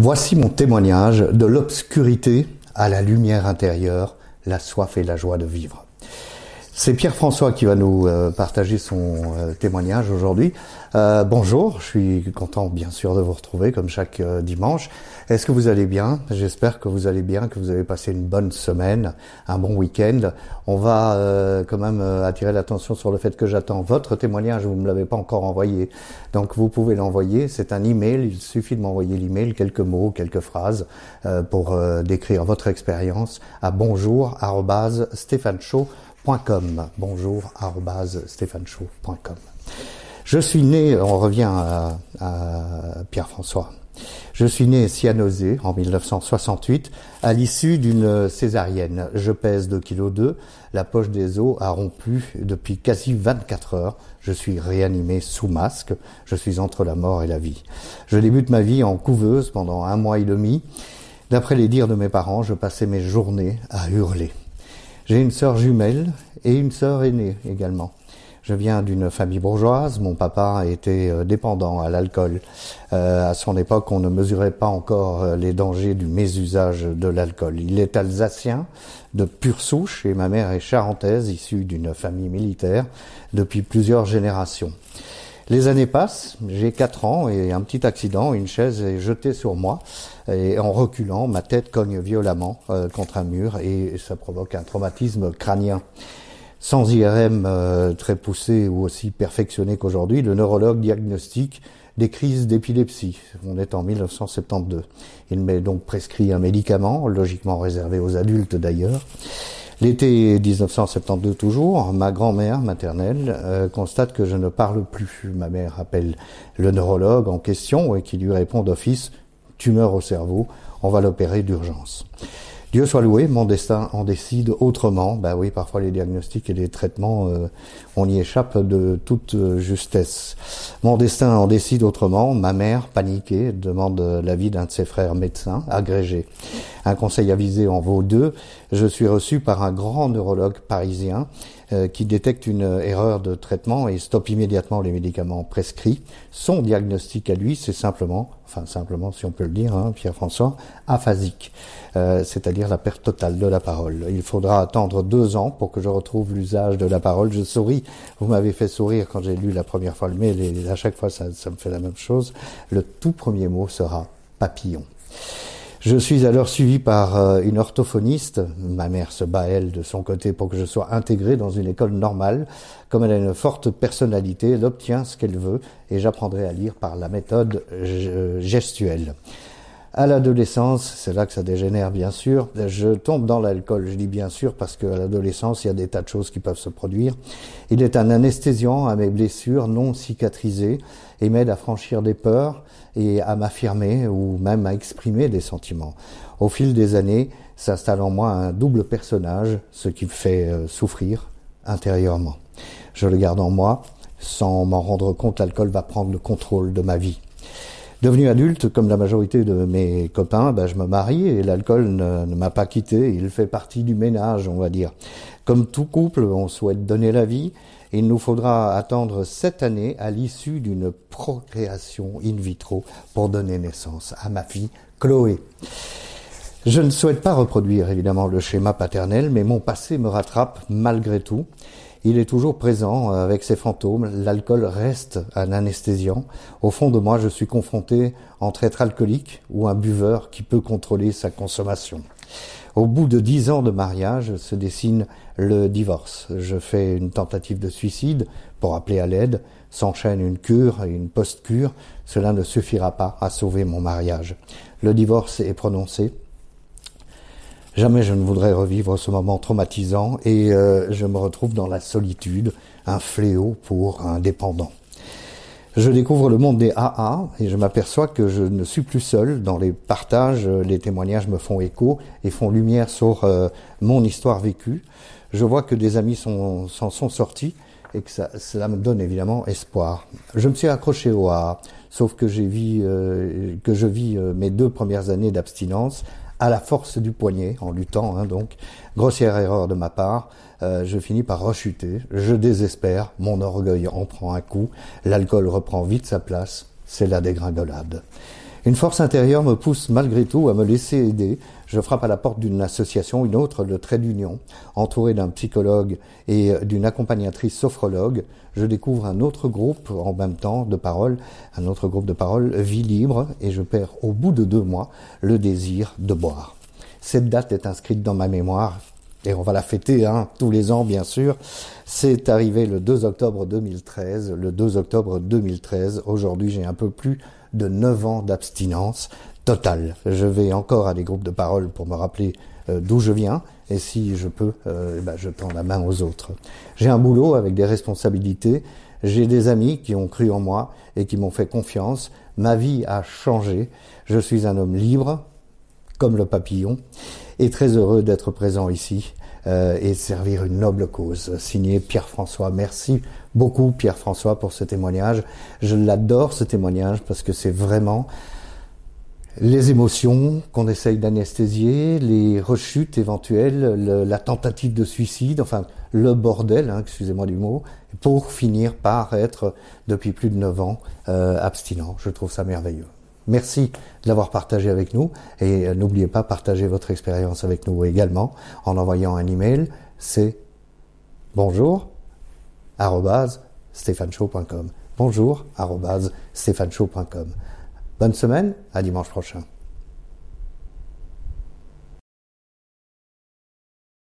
Voici mon témoignage de l'obscurité à la lumière intérieure, la soif et la joie de vivre. C'est Pierre-François qui va nous euh, partager son euh, témoignage aujourd'hui. Euh, bonjour, je suis content bien sûr de vous retrouver comme chaque dimanche. Est-ce que vous allez bien? J'espère que vous allez bien, que vous avez passé une bonne semaine, un bon week-end. On va quand même attirer l'attention sur le fait que j'attends votre témoignage, vous ne me l'avez pas encore envoyé. Donc vous pouvez l'envoyer, c'est un email, il suffit de m'envoyer l'email, quelques mots, quelques phrases pour décrire votre expérience à bonjour Bonjour Je suis né, on revient à, Pierre-François. Je suis né cyanosé en 1968 à l'issue d'une césarienne. Je pèse 2 kg 2, la poche des os a rompu depuis quasi 24 heures. Je suis réanimé sous masque, je suis entre la mort et la vie. Je débute ma vie en couveuse pendant un mois et demi. D'après les dires de mes parents, je passais mes journées à hurler. J'ai une sœur jumelle et une sœur aînée également. Je viens d'une famille bourgeoise. Mon papa était euh, dépendant à l'alcool. Euh, à son époque, on ne mesurait pas encore euh, les dangers du mésusage de l'alcool. Il est alsacien de pure souche et ma mère est charentaise, issue d'une famille militaire depuis plusieurs générations. Les années passent, j'ai 4 ans et un petit accident, une chaise est jetée sur moi et en reculant, ma tête cogne violemment euh, contre un mur et ça provoque un traumatisme crânien. Sans IRM euh, très poussé ou aussi perfectionné qu'aujourd'hui, le neurologue diagnostique des crises d'épilepsie. On est en 1972. Il m'est donc prescrit un médicament, logiquement réservé aux adultes d'ailleurs. L'été 1972 toujours, ma grand-mère maternelle euh, constate que je ne parle plus. Ma mère appelle le neurologue en question et qui lui répond d'office tumeur au cerveau, on va l'opérer d'urgence. Dieu soit loué, mon destin en décide autrement. Ben oui, parfois les diagnostics et les traitements, euh, on y échappe de toute euh, justesse. Mon destin en décide autrement. Ma mère, paniquée, demande l'avis d'un de ses frères médecins, agrégé. Un conseil avisé en vaut deux. Je suis reçu par un grand neurologue parisien qui détecte une erreur de traitement et stoppe immédiatement les médicaments prescrits. Son diagnostic à lui, c'est simplement, enfin simplement si on peut le dire, hein, Pierre-François, aphasique, euh, c'est-à-dire la perte totale de la parole. Il faudra attendre deux ans pour que je retrouve l'usage de la parole. Je souris, vous m'avez fait sourire quand j'ai lu la première fois le mail et à chaque fois ça me fait la même chose. Le tout premier mot sera papillon. Je suis alors suivi par euh, une orthophoniste. Ma mère se bat, elle, de son côté, pour que je sois intégré dans une école normale. Comme elle a une forte personnalité, elle obtient ce qu'elle veut et j'apprendrai à lire par la méthode gestuelle. À l'adolescence, c'est là que ça dégénère bien sûr, je tombe dans l'alcool. Je dis bien sûr parce qu'à l'adolescence, il y a des tas de choses qui peuvent se produire. Il est un anesthésiant à mes blessures non cicatrisées et m'aide à franchir des peurs et à m'affirmer ou même à exprimer des sentiments. Au fil des années, s'installe en moi un double personnage, ce qui me fait euh, souffrir intérieurement. Je le garde en moi, sans m'en rendre compte, l'alcool va prendre le contrôle de ma vie. Devenu adulte, comme la majorité de mes copains, ben, je me marie et l'alcool ne, m'a pas quitté. Il fait partie du ménage, on va dire. Comme tout couple, on souhaite donner la vie. il nous faudra attendre sept années à l'issue d'une procréation in vitro pour donner naissance à ma fille Chloé. Je ne souhaite pas reproduire évidemment le schéma paternel, mais mon passé me rattrape malgré tout il est toujours présent euh, avec ses fantômes. L'alcool reste un anesthésiant. Au fond de moi, je suis confronté entre être alcoolique ou un buveur qui peut contrôler sa consommation. Au bout de dix ans de mariage se dessine le divorce. Je fais une tentative de suicide pour appeler à l'aide. S'enchaîne une cure et une post-cure. Cela ne suffira pas à sauver mon mariage. Le divorce est prononcé. Jamais je ne voudrais revivre ce moment traumatisant et euh, je me retrouve dans la solitude, un fléau pour un dépendant. Je découvre le monde des AA et je m'aperçois que je ne suis plus seul. Dans les partages, les témoignages me font écho et font lumière sur euh, mon histoire vécue. Je vois que des amis s'en sont, sortis et que ça, cela me donne évidemment espoir. Je me suis accroché au AA, sauf que, j'ai euh, que je vis mes deux premières années d'abstinence à la force du poignet, en luttant, hein, donc. Grossière erreur de ma part, euh, je finis par rechuter, je désespère, mon orgueil en prend un coup, l'alcool reprend vite sa place, c'est la dégringolade. Une force intérieure me pousse malgré tout à me laisser aider. Je frappe à la porte d'une association, une autre, le Trait d'Union, entouré d'un psychologue et d'une accompagnatrice sophrologue. Je découvre un autre groupe en même temps de parole, un autre groupe de parole, Vie libre, et je perds au bout de deux mois le désir de boire. Cette date est inscrite dans ma mémoire et on va la fêter hein, tous les ans bien sûr. C'est arrivé le 2 octobre 2013. Le 2 octobre 2013, aujourd'hui j'ai un peu plus de 9 ans d'abstinence totale. Je vais encore à des groupes de parole pour me rappeler euh, d'où je viens et si je peux, euh, eh ben, je tends la main aux autres. J'ai un boulot avec des responsabilités. J'ai des amis qui ont cru en moi et qui m'ont fait confiance. Ma vie a changé. Je suis un homme libre, comme le papillon, et très heureux d'être présent ici euh, et servir une noble cause. Signé Pierre-François. Merci beaucoup Pierre-François pour ce témoignage. Je l'adore ce témoignage parce que c'est vraiment les émotions qu'on essaye d'anesthésier, les rechutes éventuelles, la tentative de suicide, enfin le bordel, hein, excusez-moi du mot, pour finir par être depuis plus de 9 ans euh, abstinent. Je trouve ça merveilleux. Merci de l'avoir partagé avec nous et euh, n'oubliez pas partager votre expérience avec nous également en envoyant un email. C'est bonjour stéphaneshow.com. Bonne semaine, à dimanche prochain.